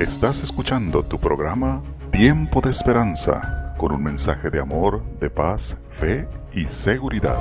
Estás escuchando tu programa Tiempo de Esperanza con un mensaje de amor, de paz, fe y seguridad.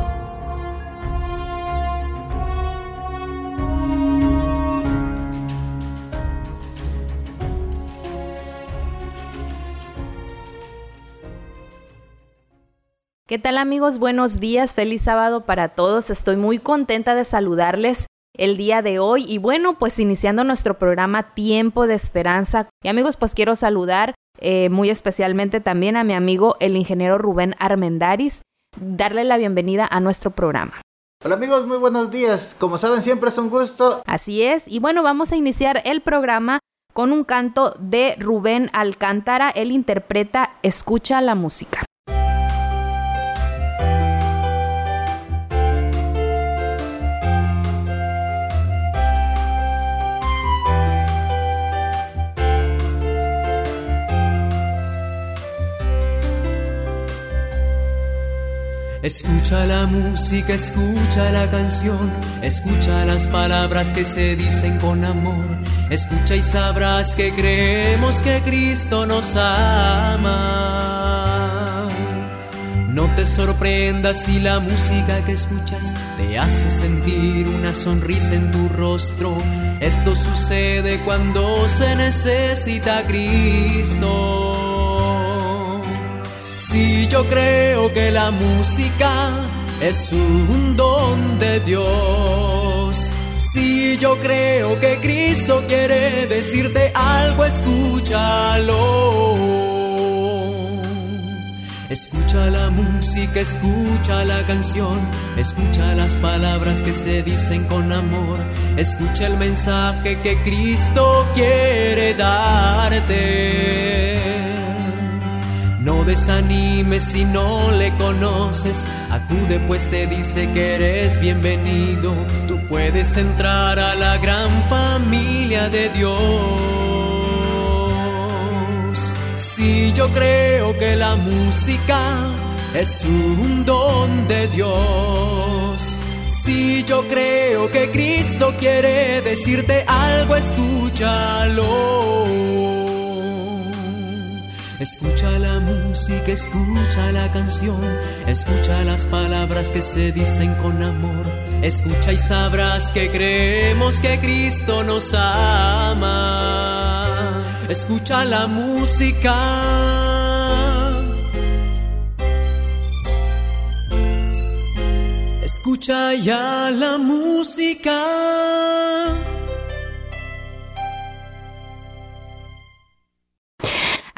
¿Qué tal amigos? Buenos días, feliz sábado para todos. Estoy muy contenta de saludarles el día de hoy y bueno, pues iniciando nuestro programa Tiempo de Esperanza. Y amigos, pues quiero saludar eh, muy especialmente también a mi amigo el ingeniero Rubén Armendaris, darle la bienvenida a nuestro programa. Hola amigos, muy buenos días. Como saben, siempre es un gusto. Así es, y bueno, vamos a iniciar el programa con un canto de Rubén Alcántara. Él interpreta Escucha la música. Escucha la música, escucha la canción, escucha las palabras que se dicen con amor. Escucha y sabrás que creemos que Cristo nos ama. No te sorprendas si la música que escuchas te hace sentir una sonrisa en tu rostro. Esto sucede cuando se necesita Cristo. Si yo creo que la música es un don de Dios. Si yo creo que Cristo quiere decirte algo, escúchalo. Escucha la música, escucha la canción, escucha las palabras que se dicen con amor, escucha el mensaje que Cristo quiere darte. Desanimes si no le conoces, acude pues te dice que eres bienvenido. Tú puedes entrar a la gran familia de Dios. Si yo creo que la música es un don de Dios. Si yo creo que Cristo quiere decirte algo, escúchalo. Escucha la música, escucha la canción, escucha las palabras que se dicen con amor. Escucha y sabrás que creemos que Cristo nos ama. Escucha la música. Escucha ya la música.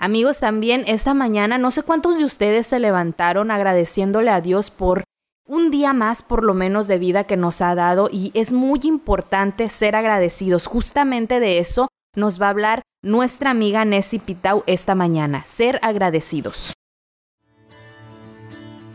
Amigos, también esta mañana no sé cuántos de ustedes se levantaron agradeciéndole a Dios por un día más por lo menos de vida que nos ha dado y es muy importante ser agradecidos. Justamente de eso nos va a hablar nuestra amiga Nessie Pitau esta mañana, ser agradecidos.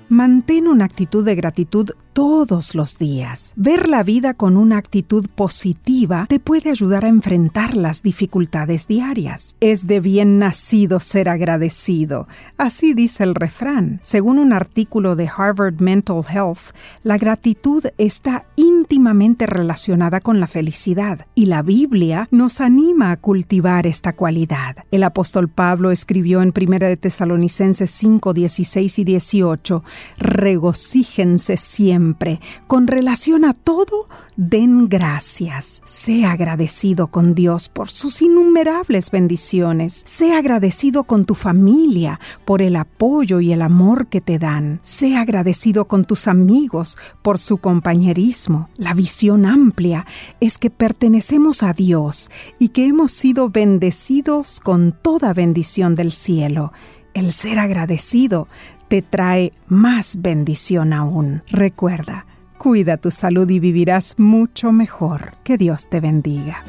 Mantén una actitud de gratitud todos los días. Ver la vida con una actitud positiva te puede ayudar a enfrentar las dificultades diarias. Es de bien nacido ser agradecido. Así dice el refrán. Según un artículo de Harvard Mental Health, la gratitud está íntimamente relacionada con la felicidad y la Biblia nos anima a cultivar esta cualidad. El apóstol Pablo escribió en 1 de Tesalonicenses 5, 16 y 18, regocíjense siempre con relación a todo, den gracias. Sea agradecido con Dios por sus innumerables bendiciones. Sea agradecido con tu familia por el apoyo y el amor que te dan. Sea agradecido con tus amigos por su compañerismo. La visión amplia es que pertenecemos a Dios y que hemos sido bendecidos con toda bendición del cielo. El ser agradecido te trae más bendición aún. Recuerda, cuida tu salud y vivirás mucho mejor. Que Dios te bendiga.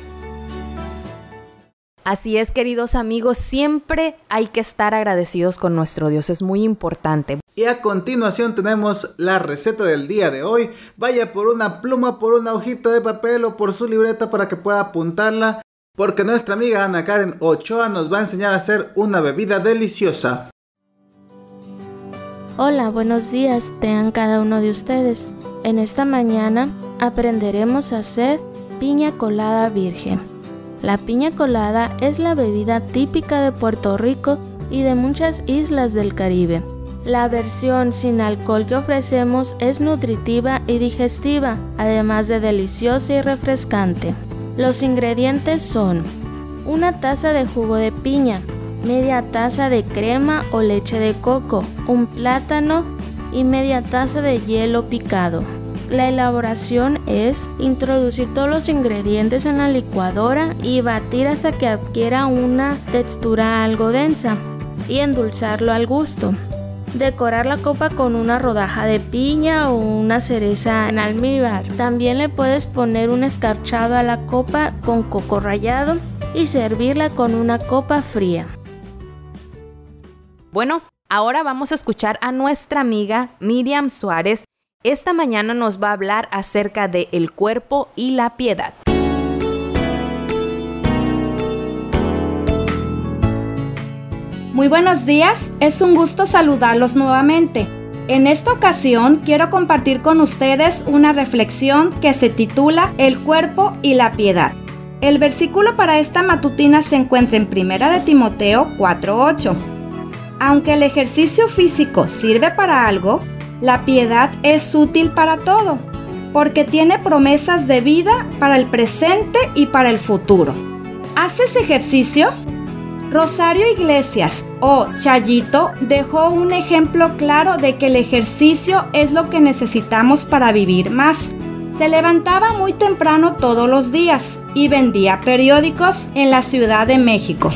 Así es, queridos amigos, siempre hay que estar agradecidos con nuestro Dios, es muy importante. Y a continuación tenemos la receta del día de hoy. Vaya por una pluma, por una hojita de papel o por su libreta para que pueda apuntarla, porque nuestra amiga Ana Karen Ochoa nos va a enseñar a hacer una bebida deliciosa. Hola, buenos días, tengan cada uno de ustedes. En esta mañana aprenderemos a hacer piña colada virgen. La piña colada es la bebida típica de Puerto Rico y de muchas islas del Caribe. La versión sin alcohol que ofrecemos es nutritiva y digestiva, además de deliciosa y refrescante. Los ingredientes son una taza de jugo de piña, media taza de crema o leche de coco, un plátano y media taza de hielo picado. La elaboración es introducir todos los ingredientes en la licuadora y batir hasta que adquiera una textura algo densa y endulzarlo al gusto. Decorar la copa con una rodaja de piña o una cereza en almíbar. También le puedes poner un escarchado a la copa con coco rallado y servirla con una copa fría. Bueno, ahora vamos a escuchar a nuestra amiga Miriam Suárez. Esta mañana nos va a hablar acerca de el cuerpo y la piedad. Muy buenos días, es un gusto saludarlos nuevamente. En esta ocasión quiero compartir con ustedes una reflexión que se titula El cuerpo y la piedad. El versículo para esta matutina se encuentra en 1 de Timoteo 4:8. Aunque el ejercicio físico sirve para algo, la piedad es útil para todo, porque tiene promesas de vida para el presente y para el futuro. ¿Haces ejercicio? Rosario Iglesias o Chayito dejó un ejemplo claro de que el ejercicio es lo que necesitamos para vivir más. Se levantaba muy temprano todos los días y vendía periódicos en la Ciudad de México.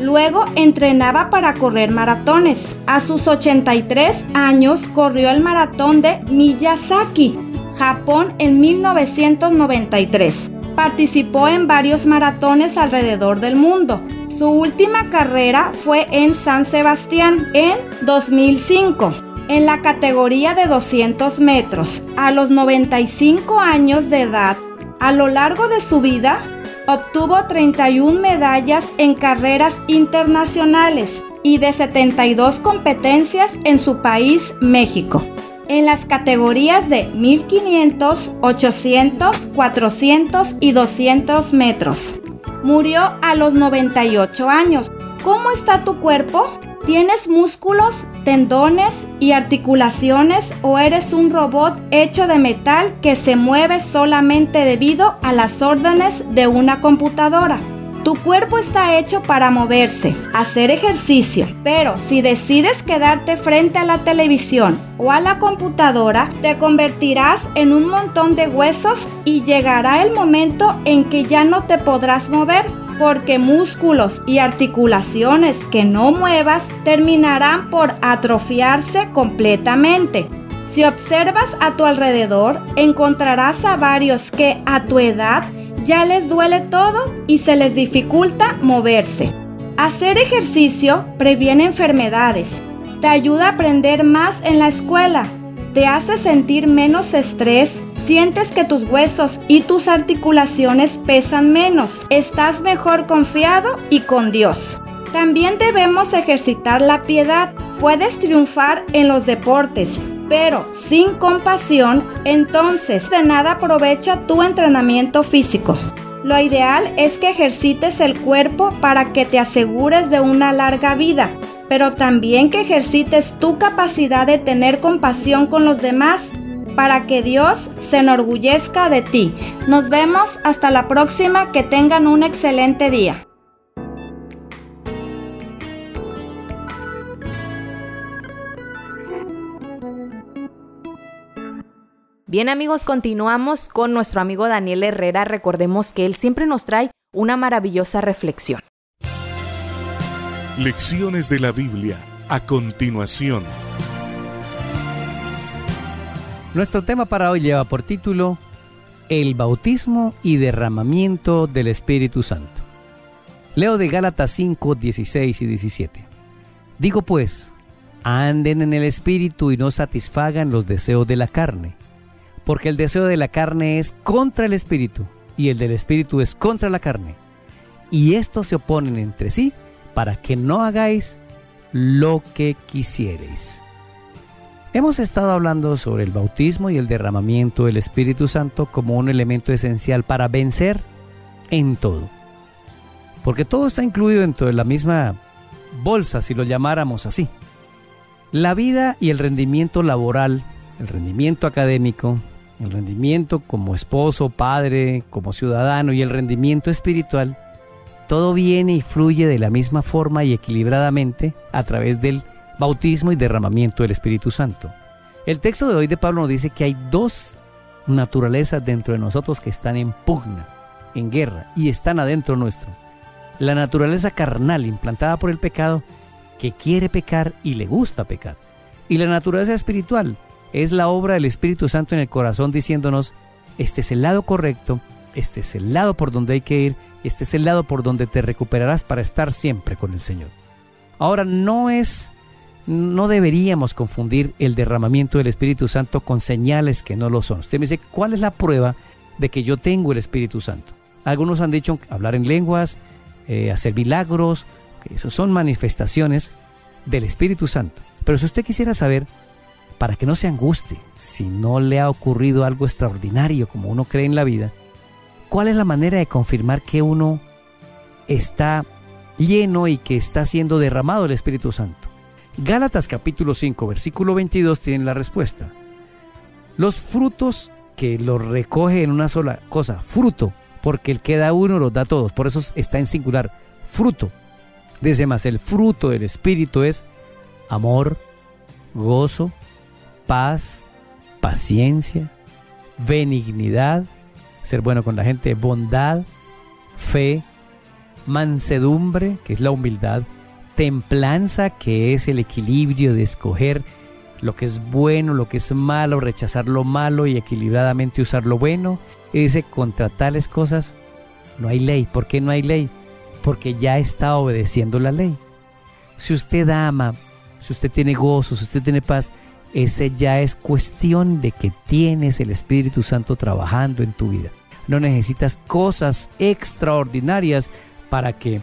Luego entrenaba para correr maratones. A sus 83 años corrió el maratón de Miyazaki, Japón en 1993. Participó en varios maratones alrededor del mundo su última carrera fue en San Sebastián en 2005, en la categoría de 200 metros. A los 95 años de edad, a lo largo de su vida, obtuvo 31 medallas en carreras internacionales y de 72 competencias en su país, México, en las categorías de 1500, 800, 400 y 200 metros. Murió a los 98 años. ¿Cómo está tu cuerpo? ¿Tienes músculos, tendones y articulaciones o eres un robot hecho de metal que se mueve solamente debido a las órdenes de una computadora? Tu cuerpo está hecho para moverse, hacer ejercicio, pero si decides quedarte frente a la televisión o a la computadora, te convertirás en un montón de huesos y llegará el momento en que ya no te podrás mover porque músculos y articulaciones que no muevas terminarán por atrofiarse completamente. Si observas a tu alrededor, encontrarás a varios que a tu edad ya les duele todo y se les dificulta moverse. Hacer ejercicio previene enfermedades, te ayuda a aprender más en la escuela, te hace sentir menos estrés, sientes que tus huesos y tus articulaciones pesan menos, estás mejor confiado y con Dios. También debemos ejercitar la piedad. Puedes triunfar en los deportes, pero sin compasión, entonces de nada aprovecha tu entrenamiento físico. Lo ideal es que ejercites el cuerpo para que te asegures de una larga vida, pero también que ejercites tu capacidad de tener compasión con los demás para que Dios se enorgullezca de ti. Nos vemos hasta la próxima, que tengan un excelente día. Bien amigos, continuamos con nuestro amigo Daniel Herrera. Recordemos que él siempre nos trae una maravillosa reflexión. Lecciones de la Biblia a continuación. Nuestro tema para hoy lleva por título El bautismo y derramamiento del Espíritu Santo. Leo de Gálatas 5, 16 y 17. Digo pues, anden en el Espíritu y no satisfagan los deseos de la carne porque el deseo de la carne es contra el espíritu y el del espíritu es contra la carne. Y estos se oponen entre sí para que no hagáis lo que quisierais. Hemos estado hablando sobre el bautismo y el derramamiento del Espíritu Santo como un elemento esencial para vencer en todo. porque todo está incluido dentro de la misma bolsa, si lo llamáramos así. La vida y el rendimiento laboral, el rendimiento académico, el rendimiento como esposo, padre, como ciudadano y el rendimiento espiritual, todo viene y fluye de la misma forma y equilibradamente a través del bautismo y derramamiento del Espíritu Santo. El texto de hoy de Pablo nos dice que hay dos naturalezas dentro de nosotros que están en pugna, en guerra, y están adentro nuestro. La naturaleza carnal implantada por el pecado, que quiere pecar y le gusta pecar. Y la naturaleza espiritual es la obra del Espíritu Santo en el corazón diciéndonos, este es el lado correcto, este es el lado por donde hay que ir, este es el lado por donde te recuperarás para estar siempre con el Señor. Ahora no es no deberíamos confundir el derramamiento del Espíritu Santo con señales que no lo son. Usted me dice, ¿cuál es la prueba de que yo tengo el Espíritu Santo? Algunos han dicho hablar en lenguas, eh, hacer milagros, que eso son manifestaciones del Espíritu Santo. Pero si usted quisiera saber, para que no se anguste si no le ha ocurrido algo extraordinario como uno cree en la vida, ¿cuál es la manera de confirmar que uno está lleno y que está siendo derramado el Espíritu Santo? Gálatas capítulo 5, versículo 22 tiene la respuesta. Los frutos que los recoge en una sola cosa, fruto, porque el que da uno los da todos, por eso está en singular, fruto. Dice más, el fruto del Espíritu es amor, gozo, paz, paciencia, benignidad, ser bueno con la gente, bondad, fe, mansedumbre, que es la humildad, templanza, que es el equilibrio de escoger lo que es bueno, lo que es malo, rechazar lo malo y equilibradamente usar lo bueno. Y dice, contra tales cosas no hay ley. ¿Por qué no hay ley? Porque ya está obedeciendo la ley. Si usted ama, si usted tiene gozo, si usted tiene paz, ese ya es cuestión de que tienes el Espíritu Santo trabajando en tu vida. No necesitas cosas extraordinarias para que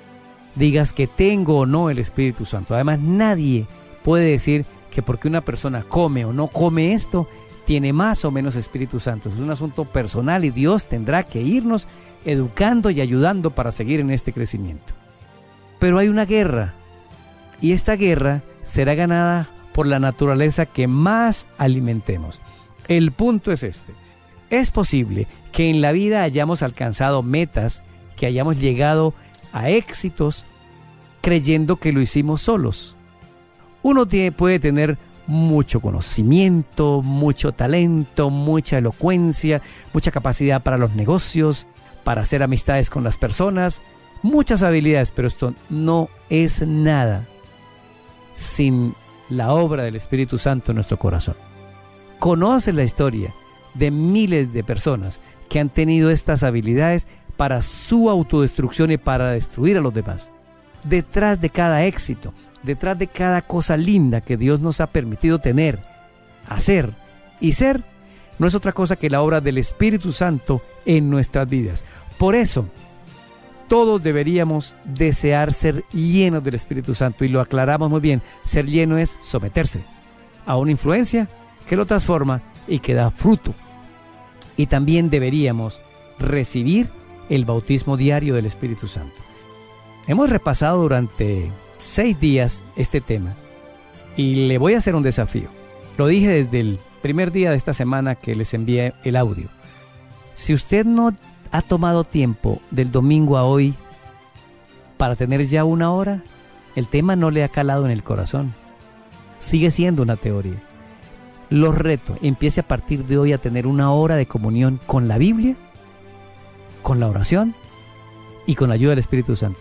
digas que tengo o no el Espíritu Santo. Además, nadie puede decir que porque una persona come o no come esto, tiene más o menos Espíritu Santo. Es un asunto personal y Dios tendrá que irnos educando y ayudando para seguir en este crecimiento. Pero hay una guerra y esta guerra será ganada por la naturaleza que más alimentemos. El punto es este. Es posible que en la vida hayamos alcanzado metas, que hayamos llegado a éxitos creyendo que lo hicimos solos. Uno puede tener mucho conocimiento, mucho talento, mucha elocuencia, mucha capacidad para los negocios, para hacer amistades con las personas, muchas habilidades, pero esto no es nada sin la obra del Espíritu Santo en nuestro corazón. Conoce la historia de miles de personas que han tenido estas habilidades para su autodestrucción y para destruir a los demás. Detrás de cada éxito, detrás de cada cosa linda que Dios nos ha permitido tener, hacer y ser, no es otra cosa que la obra del Espíritu Santo en nuestras vidas. Por eso, todos deberíamos desear ser llenos del Espíritu Santo y lo aclaramos muy bien. Ser lleno es someterse a una influencia que lo transforma y que da fruto. Y también deberíamos recibir el bautismo diario del Espíritu Santo. Hemos repasado durante seis días este tema y le voy a hacer un desafío. Lo dije desde el primer día de esta semana que les envié el audio. Si usted no ha tomado tiempo del domingo a hoy para tener ya una hora, el tema no le ha calado en el corazón. Sigue siendo una teoría. Los reto, empiece a partir de hoy a tener una hora de comunión con la Biblia con la oración y con la ayuda del Espíritu Santo.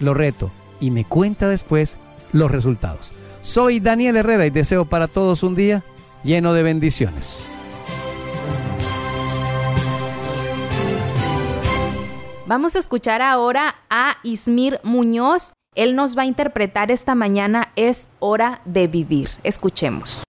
Lo reto y me cuenta después los resultados. Soy Daniel Herrera y deseo para todos un día lleno de bendiciones. Vamos a escuchar ahora a Ismir Muñoz. Él nos va a interpretar esta mañana Es hora de vivir. Escuchemos.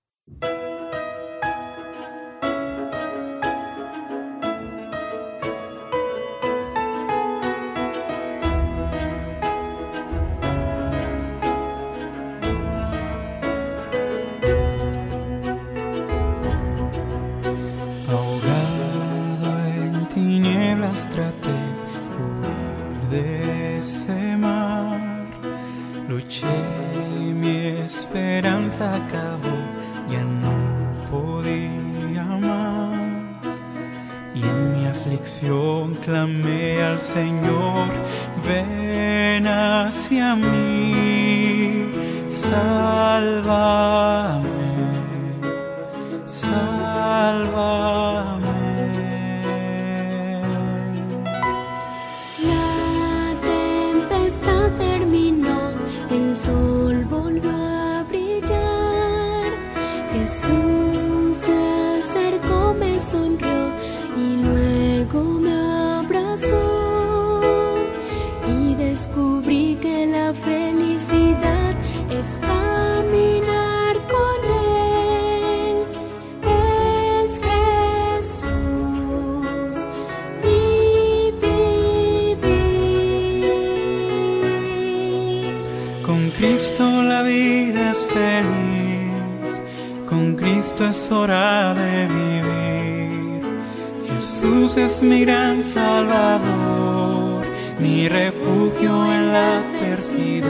Jesús es mi gran salvador, mi refugio en la adversidad.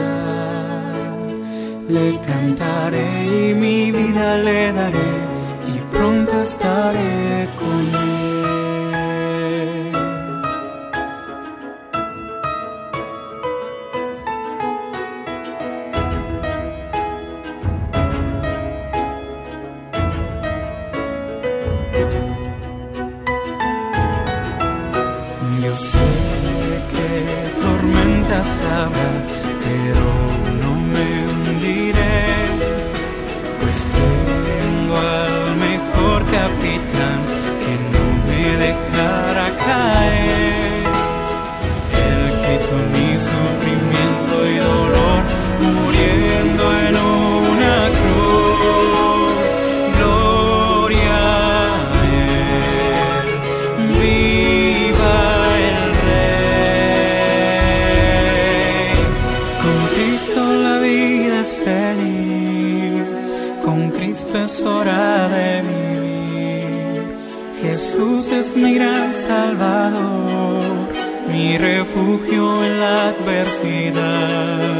Le cantaré y mi vida le daré y pronto estaré con él. Jesús es mi gran salvador, mi refugio en la adversidad.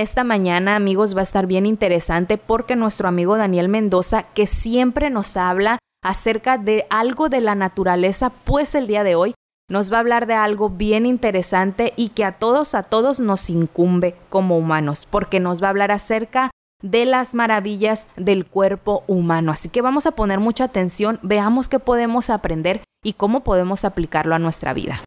Esta mañana, amigos, va a estar bien interesante porque nuestro amigo Daniel Mendoza, que siempre nos habla acerca de algo de la naturaleza, pues el día de hoy nos va a hablar de algo bien interesante y que a todos, a todos nos incumbe como humanos, porque nos va a hablar acerca de las maravillas del cuerpo humano. Así que vamos a poner mucha atención, veamos qué podemos aprender y cómo podemos aplicarlo a nuestra vida.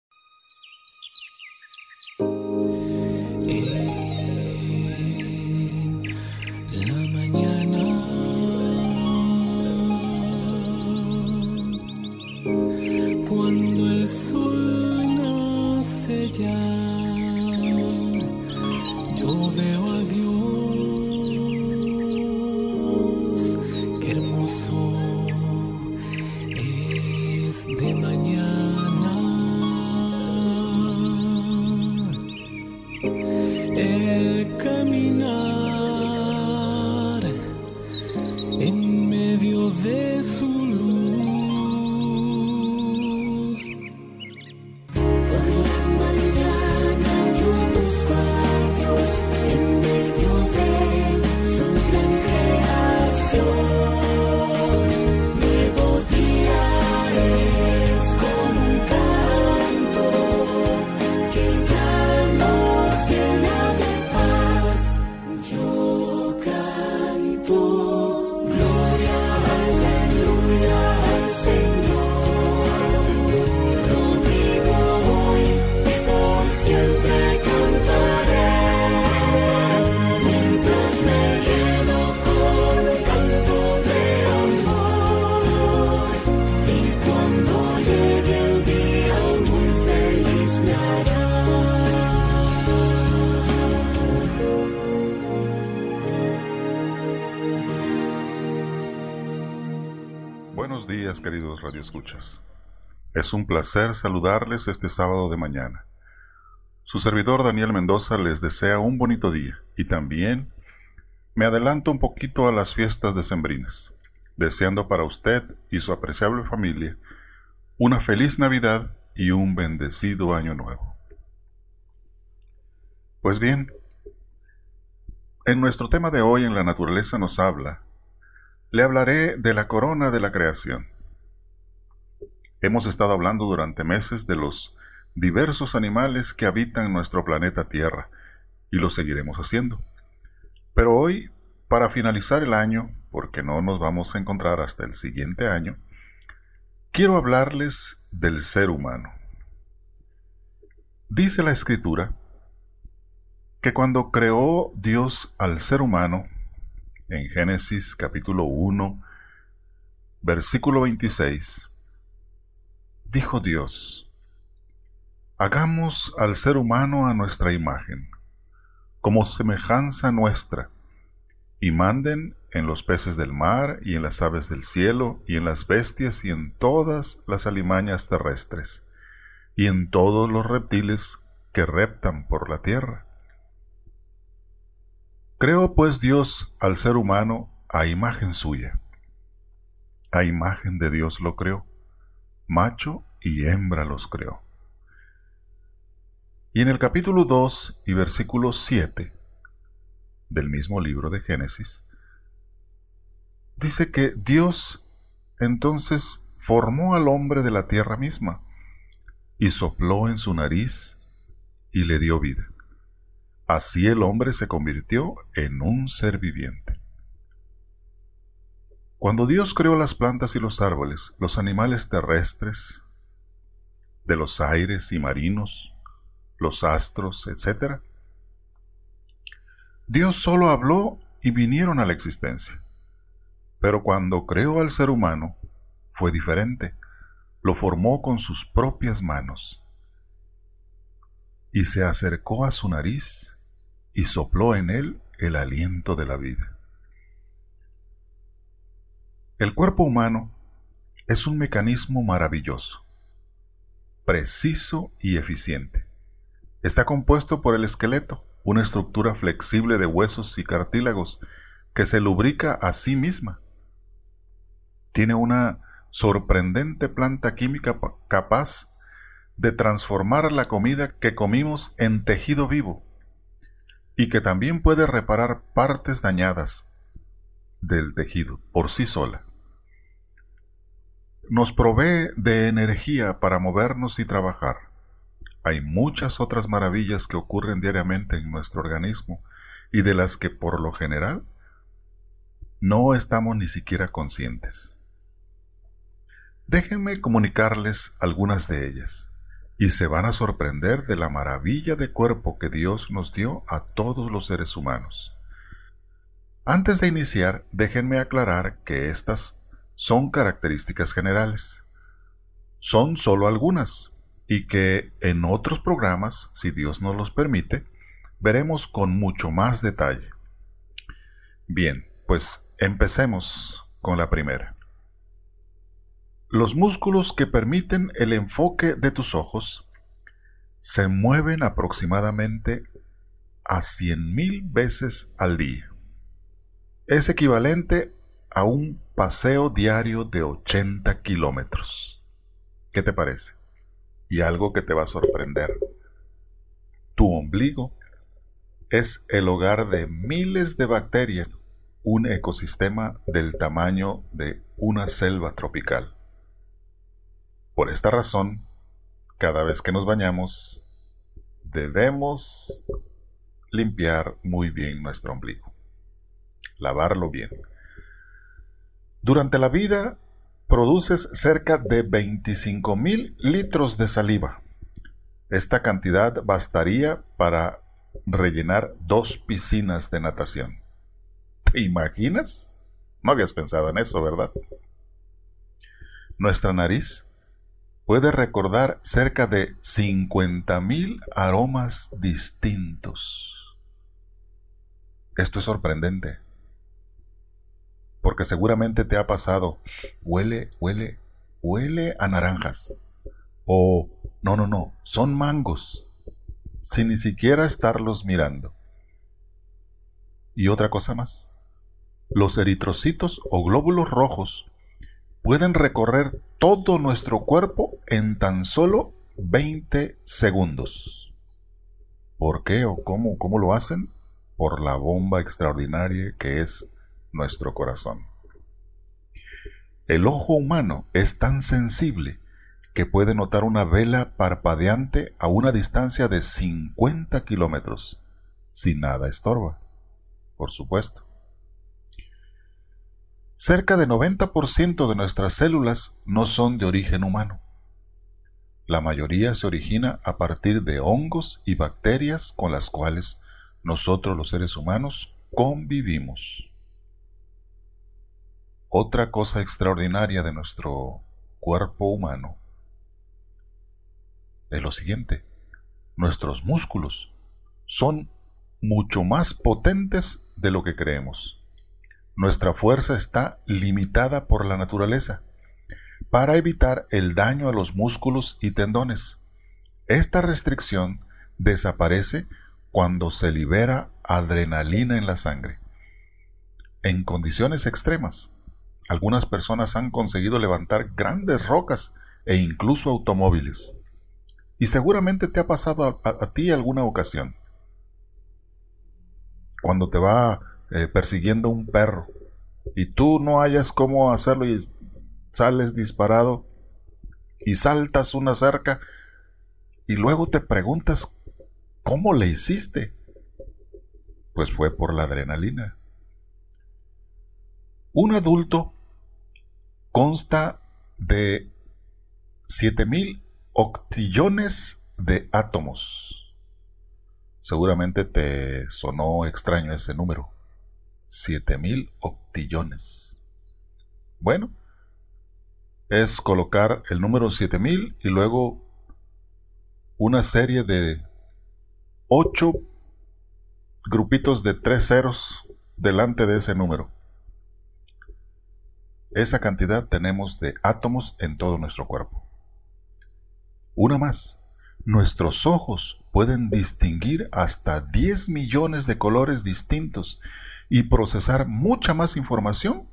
Radioescuchas. Es un placer saludarles este sábado de mañana. Su servidor Daniel Mendoza les desea un bonito día y también me adelanto un poquito a las fiestas decembrinas, deseando para usted y su apreciable familia una feliz Navidad y un bendecido año nuevo. Pues bien, en nuestro tema de hoy en la naturaleza nos habla, le hablaré de la corona de la creación. Hemos estado hablando durante meses de los diversos animales que habitan nuestro planeta Tierra y lo seguiremos haciendo. Pero hoy, para finalizar el año, porque no nos vamos a encontrar hasta el siguiente año, quiero hablarles del ser humano. Dice la escritura que cuando creó Dios al ser humano, en Génesis capítulo 1, versículo 26, dijo Dios, hagamos al ser humano a nuestra imagen, como semejanza nuestra, y manden en los peces del mar y en las aves del cielo y en las bestias y en todas las alimañas terrestres y en todos los reptiles que reptan por la tierra. Creó pues Dios al ser humano a imagen suya. A imagen de Dios lo creó, macho y hembra los creó. Y en el capítulo 2 y versículo 7 del mismo libro de Génesis, dice que Dios entonces formó al hombre de la tierra misma y sopló en su nariz y le dio vida. Así el hombre se convirtió en un ser viviente. Cuando Dios creó las plantas y los árboles, los animales terrestres, de los aires y marinos, los astros, etc., Dios solo habló y vinieron a la existencia. Pero cuando creó al ser humano, fue diferente. Lo formó con sus propias manos. Y se acercó a su nariz y sopló en él el aliento de la vida. El cuerpo humano es un mecanismo maravilloso, preciso y eficiente. Está compuesto por el esqueleto, una estructura flexible de huesos y cartílagos que se lubrica a sí misma. Tiene una sorprendente planta química capaz de transformar la comida que comimos en tejido vivo y que también puede reparar partes dañadas del tejido por sí sola. Nos provee de energía para movernos y trabajar hay muchas otras maravillas que ocurren diariamente en nuestro organismo y de las que por lo general no estamos ni siquiera conscientes. Déjenme comunicarles algunas de ellas y se van a sorprender de la maravilla de cuerpo que Dios nos dio a todos los seres humanos. Antes de iniciar, déjenme aclarar que estas son características generales. Son solo algunas, y que en otros programas, si Dios nos los permite, veremos con mucho más detalle. Bien, pues empecemos con la primera. Los músculos que permiten el enfoque de tus ojos se mueven aproximadamente a 100.000 veces al día. Es equivalente a un paseo diario de 80 kilómetros. ¿Qué te parece? y algo que te va a sorprender. Tu ombligo es el hogar de miles de bacterias, un ecosistema del tamaño de una selva tropical. Por esta razón, cada vez que nos bañamos, debemos limpiar muy bien nuestro ombligo, lavarlo bien. Durante la vida produces cerca de 25 mil litros de saliva. Esta cantidad bastaría para rellenar dos piscinas de natación. ¿Te imaginas? No habías pensado en eso, ¿verdad? Nuestra nariz puede recordar cerca de 50 mil aromas distintos. Esto es sorprendente. Porque seguramente te ha pasado, huele, huele, huele a naranjas. O, no, no, no, son mangos, sin ni siquiera estarlos mirando. Y otra cosa más, los eritrocitos o glóbulos rojos pueden recorrer todo nuestro cuerpo en tan solo 20 segundos. ¿Por qué o cómo, cómo lo hacen? Por la bomba extraordinaria que es nuestro corazón. El ojo humano es tan sensible que puede notar una vela parpadeante a una distancia de 50 kilómetros, si nada estorba, por supuesto. Cerca de 90% de nuestras células no son de origen humano. La mayoría se origina a partir de hongos y bacterias con las cuales nosotros los seres humanos convivimos. Otra cosa extraordinaria de nuestro cuerpo humano es lo siguiente. Nuestros músculos son mucho más potentes de lo que creemos. Nuestra fuerza está limitada por la naturaleza para evitar el daño a los músculos y tendones. Esta restricción desaparece cuando se libera adrenalina en la sangre. En condiciones extremas, algunas personas han conseguido levantar grandes rocas e incluso automóviles. Y seguramente te ha pasado a, ti alguna ocasión. Cuando te va eh, persiguiendo un perro y tú no hayas cómo hacerlo y sales disparado y saltas una cerca y luego te preguntas cómo le hiciste. Pues fue por la adrenalina. Un adulto consta de 7000 octillones de átomos. Seguramente te sonó extraño ese número. 7000 octillones. Bueno, es colocar el número 7000 y luego una serie de 8 grupitos de tres ceros delante de ese número. Esa cantidad tenemos de átomos en todo nuestro cuerpo. Una más. Nuestros ojos pueden distinguir hasta 10 millones de colores distintos y procesar mucha más información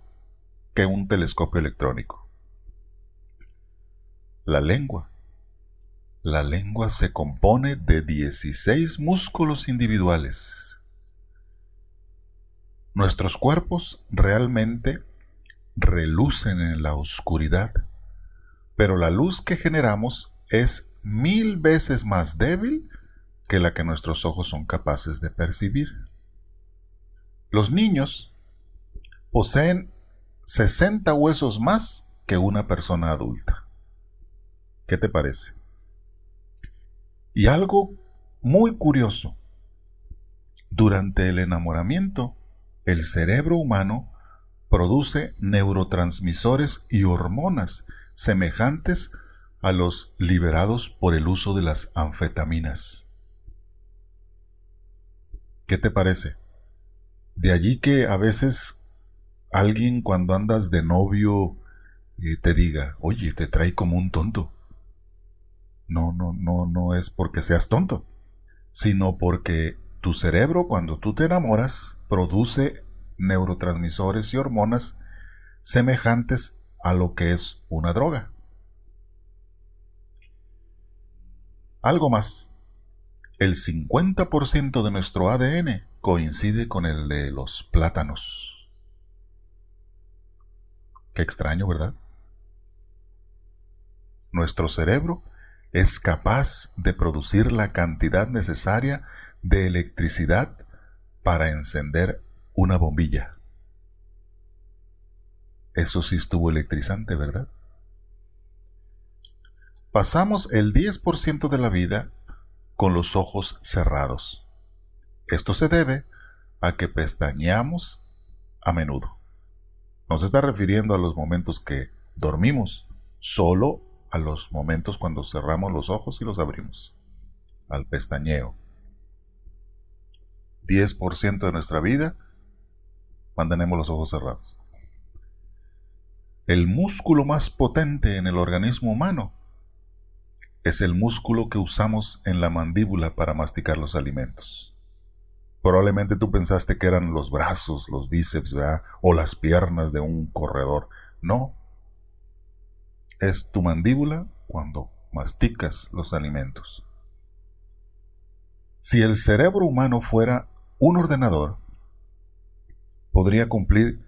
que un telescopio electrónico. La lengua. La lengua se compone de 16 músculos individuales. Nuestros cuerpos realmente relucen en la oscuridad, pero la luz que generamos es mil veces más débil que la que nuestros ojos son capaces de percibir. Los niños poseen 60 huesos más que una persona adulta. ¿Qué te parece? Y algo muy curioso. Durante el enamoramiento, el cerebro humano produce neurotransmisores y hormonas semejantes a los liberados por el uso de las anfetaminas. ¿Qué te parece? De allí que a veces alguien cuando andas de novio eh, te diga, oye, te trae como un tonto no, no, no, no es porque seas tonto, sino porque tu cerebro cuando tú te enamoras produce neurotransmisores y hormonas semejantes a lo que es una droga. Algo más. El 50% de nuestro ADN coincide con el de los plátanos. Qué extraño, ¿verdad? Nuestro cerebro es capaz de producir la cantidad necesaria de electricidad para encender una bombilla. Eso sí estuvo electrizante, ¿verdad? Pasamos el 10% de la vida con los ojos cerrados. Esto se debe a que pestañeamos a menudo. No se está refiriendo a los momentos que dormimos, solo a los momentos cuando cerramos los ojos y los abrimos, al pestañeo. 10% de nuestra vida mantenemos los ojos cerrados. El músculo más potente en el organismo humano es el músculo que usamos en la mandíbula para masticar los alimentos. Probablemente tú pensaste que eran los brazos, los bíceps. O las piernas de un corredor. No. Es tu mandíbula cuando masticas los alimentos. Si el cerebro humano fuera un ordenador, podría cumplir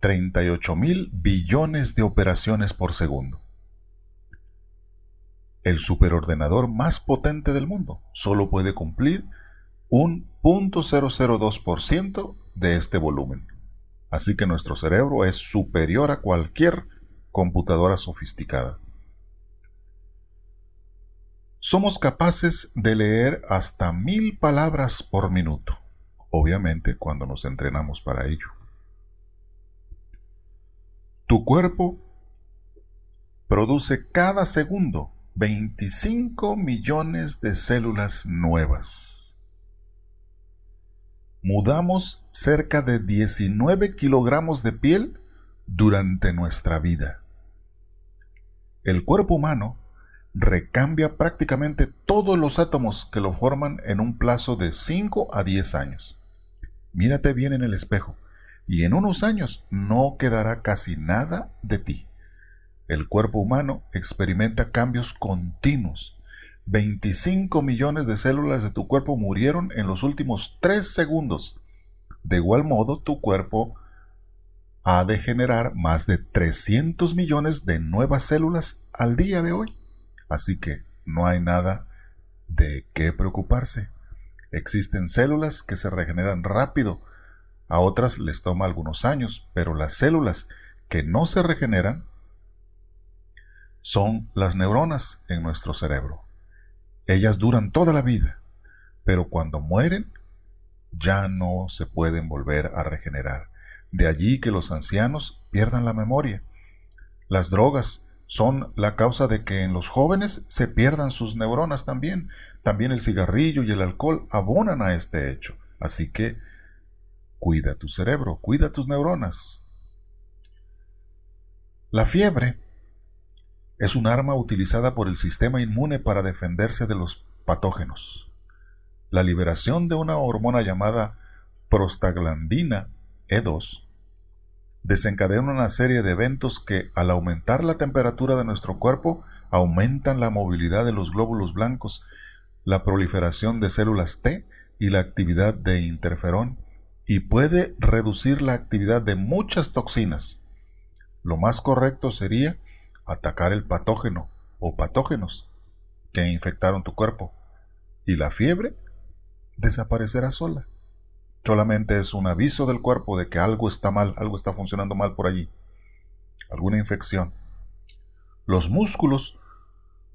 38 mil billones de operaciones por segundo. El superordenador más potente del mundo solo puede cumplir un 0.002% de este volumen. Así que nuestro cerebro es superior a cualquier computadora sofisticada. Somos capaces de leer hasta mil palabras por minuto, obviamente cuando nos entrenamos para ello. Tu cuerpo produce cada segundo 25 millones de células nuevas. Mudamos cerca de 19 kilogramos de piel durante nuestra vida. El cuerpo humano recambia prácticamente todos los átomos que lo forman en un plazo de 5 a 10 años. Mírate bien en el espejo y en unos años no quedará casi nada de ti. El cuerpo humano experimenta cambios continuos. 25 millones de células de tu cuerpo murieron en los últimos 3 segundos. De igual modo, tu cuerpo ha de generar más de 300 millones de nuevas células al día de hoy. Así que no hay nada de qué preocuparse. Existen células que se regeneran rápido, a otras les toma algunos años, pero las células que no se regeneran son las neuronas en nuestro cerebro. Ellas duran toda la vida, pero cuando mueren ya no se pueden volver a regenerar. De allí que los ancianos pierdan la memoria. Las drogas son la causa de que en los jóvenes se pierdan sus neuronas también. También el cigarrillo y el alcohol abonan a este hecho. Así que Cuida tu cerebro, cuida tus neuronas. La fiebre es un arma utilizada por el sistema inmune para defenderse de los patógenos. La liberación de una hormona llamada prostaglandina E2 desencadena una serie de eventos que, al aumentar la temperatura de nuestro cuerpo, aumentan la movilidad de los glóbulos blancos, la proliferación de células T y la actividad de interferón y puede reducir la actividad de muchas toxinas. Lo más correcto sería atacar el patógeno o patógenos que infectaron tu cuerpo y la fiebre desaparecerá sola. Solamente es un aviso del cuerpo de que algo está mal, algo está funcionando mal por allí, alguna infección. Los músculos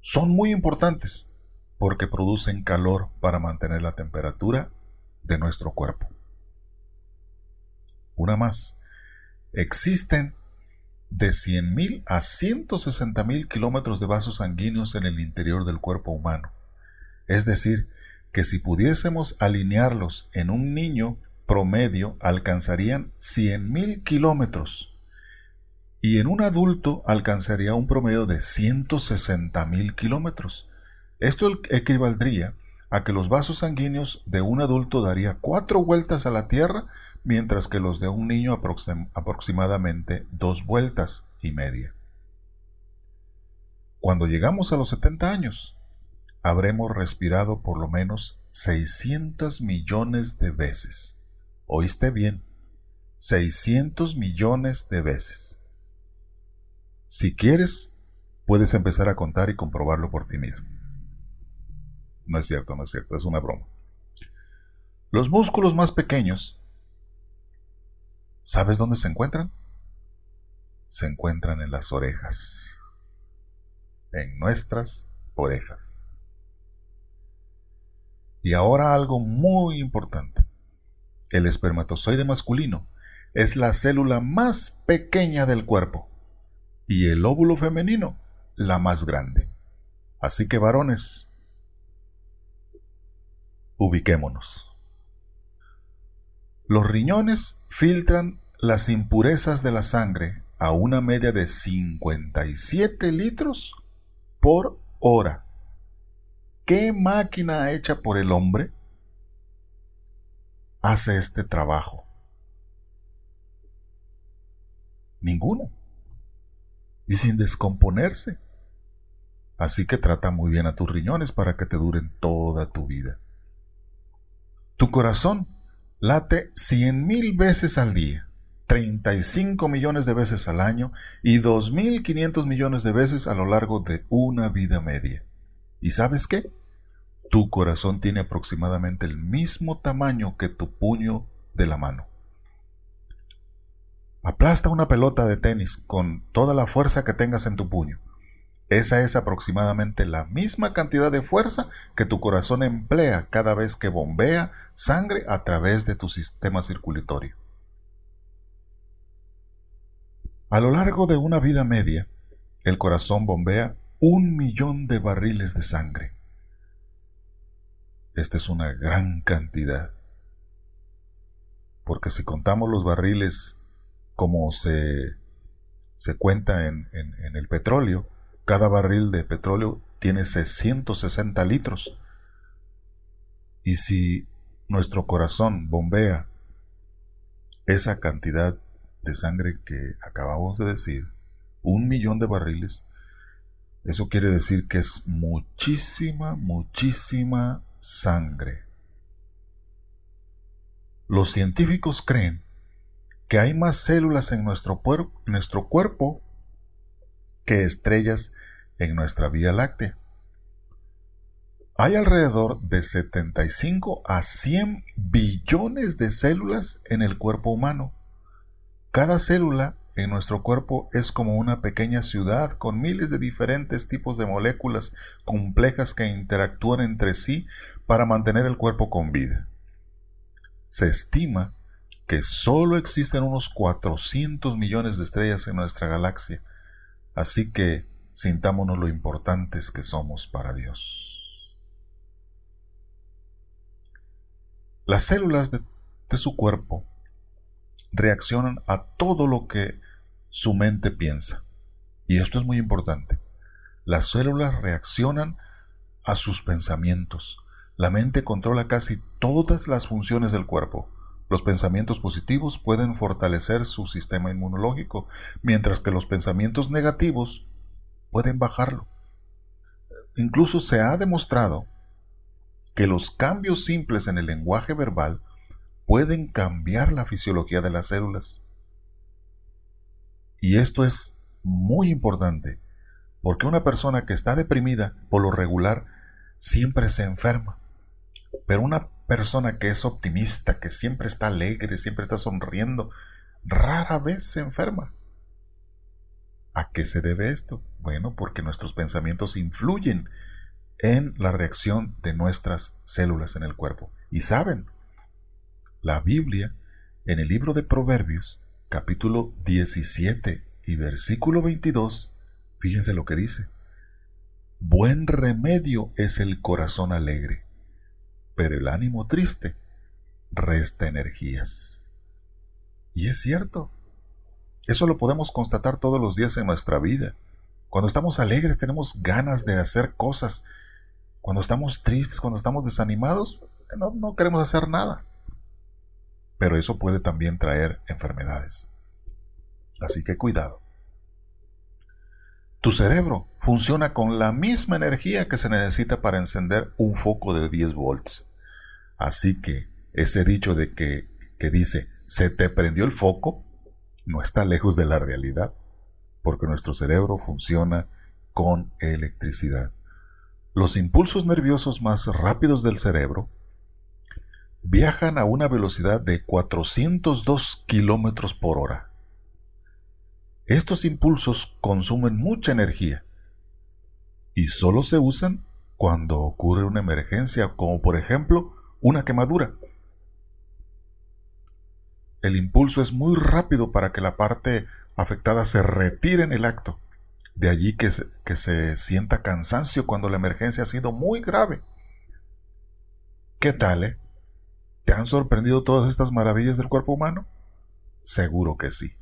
son muy importantes porque producen calor para mantener la temperatura de nuestro cuerpo. Una más. Existen de 100.000 a 160.000 kilómetros de vasos sanguíneos en el interior del cuerpo humano. Es decir, que si pudiésemos alinearlos en un niño promedio alcanzarían 100.000 kilómetros y en un adulto alcanzaría un promedio de 160.000 kilómetros. Esto equivaldría a que los vasos sanguíneos de un adulto daría cuatro vueltas a la Tierra mientras que los de un niño aproximadamente dos vueltas y media. Cuando llegamos a los 70 años, habremos respirado por lo menos 600 millones de veces. ¿Oíste bien? 600 millones de veces. Si quieres, puedes empezar a contar y comprobarlo por ti mismo. No es cierto, no es cierto, es una broma. Los músculos más pequeños ¿Sabes dónde se encuentran? Se encuentran en las orejas, en nuestras orejas. Y ahora algo muy importante. El espermatozoide masculino es la célula más pequeña del cuerpo y el óvulo femenino la más grande. Así que varones, ubiquémonos. Los riñones filtran las impurezas de la sangre a una media de 57 litros por hora. ¿Qué máquina hecha por el hombre hace este trabajo? Ninguna. Y sin descomponerse. Así que trata muy bien a tus riñones para que te duren toda tu vida. Tu corazón late cien mil veces al día, 35 millones de veces al año y 2.500 millones de veces a lo largo de una vida media. ¿Y sabes qué? Tu corazón tiene aproximadamente el mismo tamaño que tu puño de la mano. Aplasta una pelota de tenis con toda la fuerza que tengas en tu puño. Esa es aproximadamente la misma cantidad de fuerza que tu corazón emplea cada vez que bombea sangre a través de tu sistema circulatorio. A lo largo de una vida media, el corazón bombea un millón de barriles de sangre. Esta es una gran cantidad. Porque si contamos los barriles como se, se cuenta en, en- en el petróleo, cada barril de petróleo tiene 660 litros. Y si nuestro corazón bombea esa cantidad de sangre que acabamos de decir, un millón de barriles, eso quiere decir que es muchísima, muchísima sangre. Los científicos creen que hay más células en nuestro, cuerpo que estrellas en nuestra Vía Láctea. Hay alrededor de 75 a 100 billones de células en el cuerpo humano. Cada célula en nuestro cuerpo es como una pequeña ciudad con miles de diferentes tipos de moléculas complejas que interactúan entre sí para mantener el cuerpo con vida. Se estima que solo existen unos 400 millones de estrellas en nuestra galaxia, así que sintámonos lo importantes que somos para Dios. Las células de, de su cuerpo reaccionan a todo lo que su mente piensa. Y esto es muy importante. Las células reaccionan a sus pensamientos. La mente controla casi todas las funciones del cuerpo. Los pensamientos positivos pueden fortalecer su sistema inmunológico, mientras que los pensamientos negativos pueden bajarlo. Incluso se ha demostrado que los cambios simples en el lenguaje verbal pueden cambiar la fisiología de las células. Y esto es muy importante, porque una persona que está deprimida, por lo regular, siempre se enferma. Pero una persona que es optimista, que siempre está alegre, siempre está sonriendo, rara vez se enferma. ¿A qué se debe esto? Bueno, porque nuestros pensamientos influyen en la reacción de nuestras células en el cuerpo. Y saben, la Biblia, en el libro de Proverbios, capítulo 17 y versículo 22, fíjense lo que dice. Buen remedio es el corazón alegre, pero el ánimo triste resta energías. Y es cierto. Eso lo podemos constatar todos los días en nuestra vida. Cuando estamos alegres tenemos ganas de hacer cosas. Cuando estamos tristes, cuando estamos desanimados, no, no queremos hacer nada. Pero eso puede también traer enfermedades. Así que cuidado. Tu cerebro funciona con la misma energía que se necesita para encender un foco de 10 volts. Así que ese dicho de que, que dice, se te prendió el foco, no está lejos de la realidad, porque nuestro cerebro funciona con electricidad. Los impulsos nerviosos más rápidos del cerebro viajan a una velocidad de 402 kilómetros por hora. Estos impulsos consumen mucha energía y solo se usan cuando ocurre una emergencia, como por ejemplo una quemadura. El impulso es muy rápido para que la parte afectada se retire en el acto. De allí que se, que se sienta cansancio cuando la emergencia ha sido muy grave. ¿Qué tal, eh? ¿Te han sorprendido todas estas maravillas del cuerpo humano? Seguro que sí.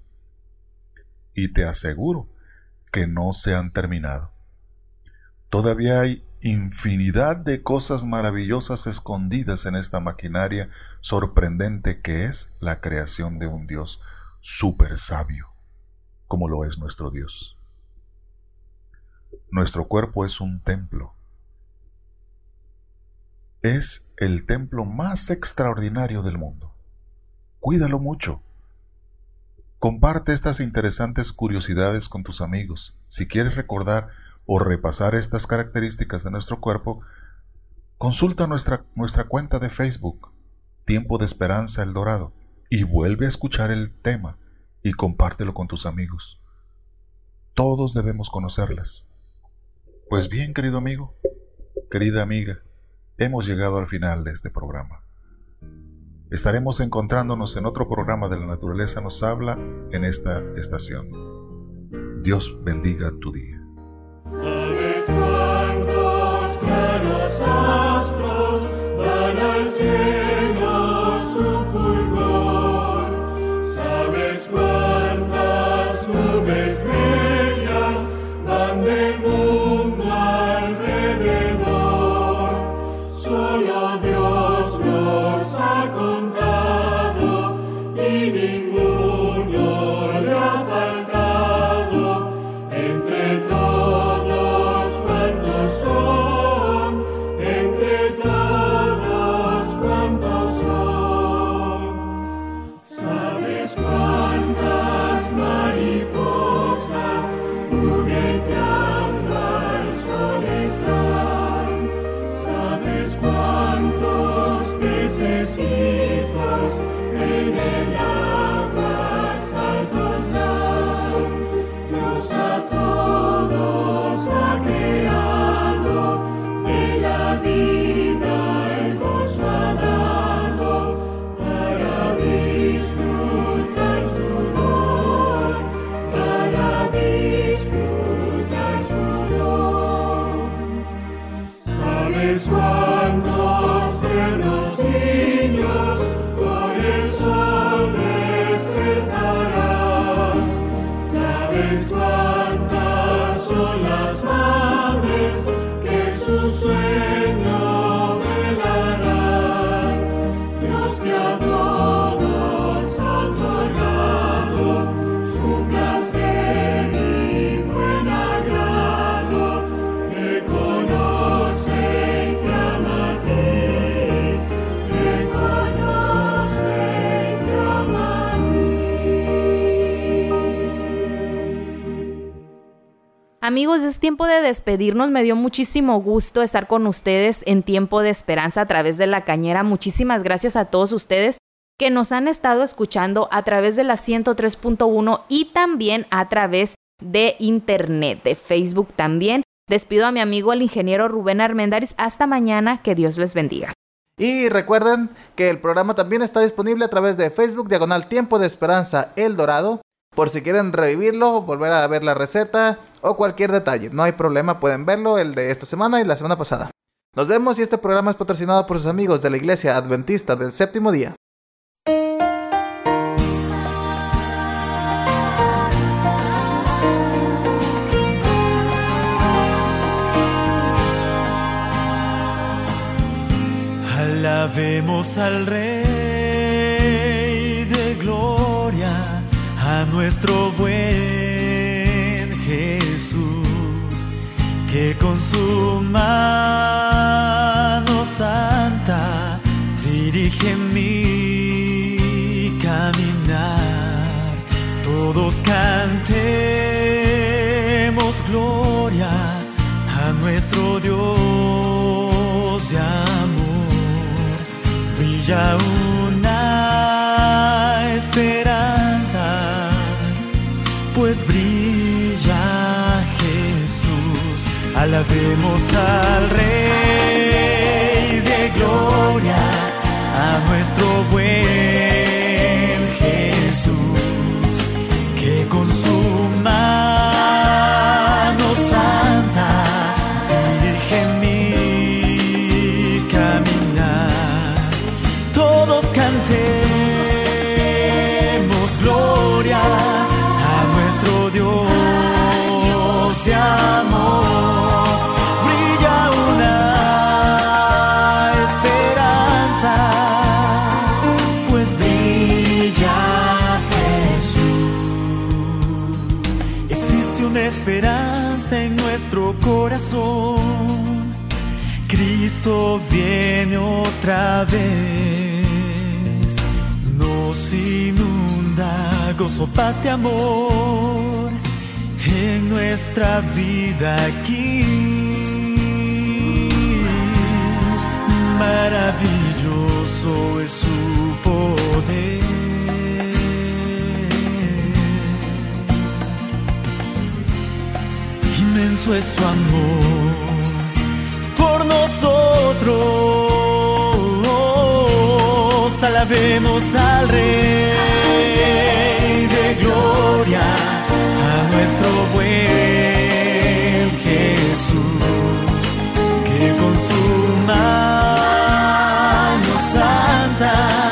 y te aseguro que no se han terminado. Todavía hay infinidad de cosas maravillosas escondidas en esta maquinaria sorprendente que es la creación de un Dios súper sabio, como lo es nuestro Dios. Nuestro cuerpo es un templo. Es el templo más extraordinario del mundo. Cuídalo mucho. Comparte estas interesantes curiosidades con tus amigos. Si quieres recordar o repasar estas características de nuestro cuerpo, consulta nuestra, nuestra cuenta de Facebook, Tiempo de Esperanza El Dorado, y vuelve a escuchar el tema y compártelo con tus amigos. Todos debemos conocerlas. Pues bien, querido amigo, querida amiga, hemos llegado al final de este programa. Estaremos encontrándonos en otro programa de la naturaleza nos habla en esta estación. Dios bendiga tu día. Amigos, es tiempo de despedirnos. Me dio muchísimo gusto estar con ustedes en tiempo de esperanza a través de la cañera. Muchísimas gracias a todos ustedes que nos han estado escuchando a través de la 103.1 y también a través de internet, de Facebook también. Despido a mi amigo el ingeniero Rubén Armendáriz. Hasta mañana. Que Dios les bendiga. Y recuerden que el programa también está disponible a través de Facebook, diagonal Tiempo de Esperanza El Dorado. Por si quieren revivirlo, volver a ver la receta o cualquier detalle. No hay problema, pueden verlo, el de esta semana y la semana pasada. Nos vemos y este programa es patrocinado por sus amigos de la Iglesia Adventista del Séptimo Día. Alabemos al Rey de Gloria, a nuestro buen con su mano santa dirige mi caminar. Todos cantemos gloria a nuestro Dios de amor brilla Alabemos al Rey de Gloria, a nuestro buen nuestro corazón. Cristo viene otra vez, nos inunda gozo, paz y amor en nuestra vida aquí. Maravilloso es su poder. inmenso es su amor por nosotros. Alabemos al Rey de Gloria, a nuestro buen Jesús, que con su mano santa.